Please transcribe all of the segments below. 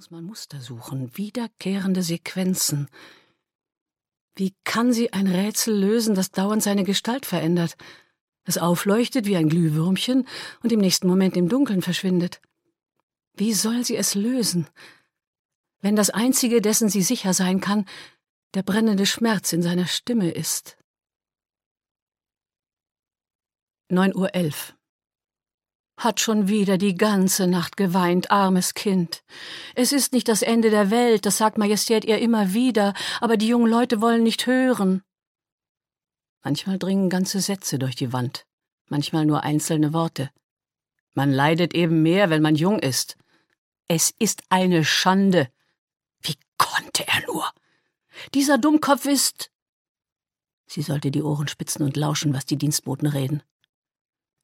muss man Muster suchen, wiederkehrende Sequenzen. Wie kann sie ein Rätsel lösen, das dauernd seine Gestalt verändert? Es aufleuchtet wie ein Glühwürmchen und im nächsten Moment im Dunkeln verschwindet. Wie soll sie es lösen? Wenn das Einzige, dessen sie sicher sein kann, der brennende Schmerz in seiner Stimme ist. Neun Uhr elf. Hat schon wieder die ganze Nacht geweint, armes Kind. Es ist nicht das Ende der Welt, das sagt Majestät ihr immer wieder, aber die jungen Leute wollen nicht hören. Manchmal dringen ganze Sätze durch die Wand, manchmal nur einzelne Worte. Man leidet eben mehr, wenn man jung ist. Es ist eine Schande. Wie konnte er nur? Dieser Dummkopf ist. Sie sollte die Ohren spitzen und lauschen, was die Dienstboten reden.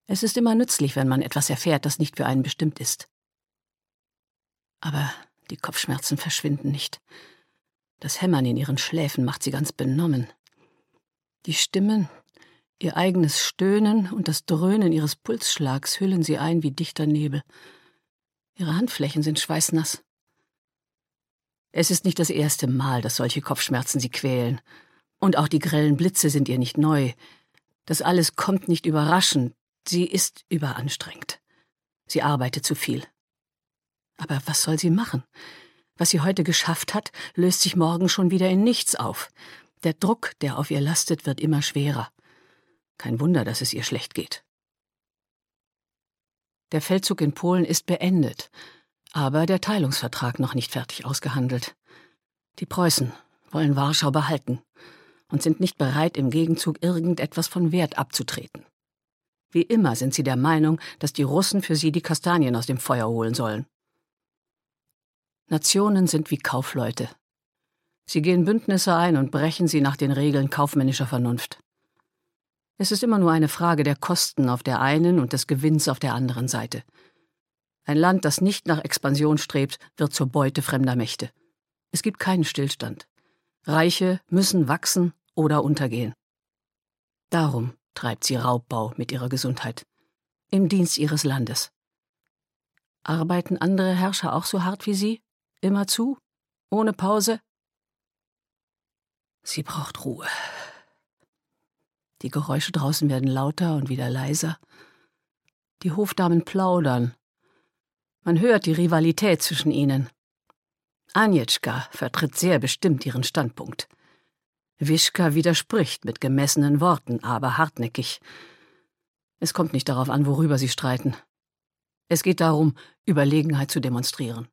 Es ist immer nützlich, wenn man etwas erfährt, das nicht für einen bestimmt ist. Aber die Kopfschmerzen verschwinden nicht. Das Hämmern in ihren Schläfen macht sie ganz benommen. Die Stimmen, ihr eigenes Stöhnen und das Dröhnen ihres Pulsschlags hüllen sie ein wie dichter Nebel. Ihre Handflächen sind schweißnass. Es ist nicht das erste Mal, dass solche Kopfschmerzen sie quälen. Und auch die grellen Blitze sind ihr nicht neu. Das alles kommt nicht überraschend. Sie ist überanstrengt. Sie arbeitet zu viel. Aber was soll sie machen? Was sie heute geschafft hat, löst sich morgen schon wieder in nichts auf. Der Druck, der auf ihr lastet, wird immer schwerer. Kein Wunder, dass es ihr schlecht geht. Der Feldzug in Polen ist beendet, aber der Teilungsvertrag noch nicht fertig ausgehandelt. Die Preußen wollen Warschau behalten und sind nicht bereit, im Gegenzug irgendetwas von Wert abzutreten. Wie immer sind sie der Meinung, dass die Russen für sie die Kastanien aus dem Feuer holen sollen. Nationen sind wie Kaufleute. Sie gehen Bündnisse ein und brechen sie nach den Regeln kaufmännischer Vernunft. Es ist immer nur eine Frage der Kosten auf der einen und des Gewinns auf der anderen Seite. Ein Land, das nicht nach Expansion strebt, wird zur Beute fremder Mächte. Es gibt keinen Stillstand. Reiche müssen wachsen oder untergehen. Darum treibt sie Raubbau mit ihrer Gesundheit. Im Dienst ihres Landes. Arbeiten andere Herrscher auch so hart wie sie? Immerzu? Ohne Pause? Sie braucht Ruhe. Die Geräusche draußen werden lauter und wieder leiser. Die Hofdamen plaudern. Man hört die Rivalität zwischen ihnen. Anjetschka vertritt sehr bestimmt ihren Standpunkt. Wischka widerspricht mit gemessenen Worten, aber hartnäckig. Es kommt nicht darauf an, worüber sie streiten. Es geht darum, Überlegenheit zu demonstrieren.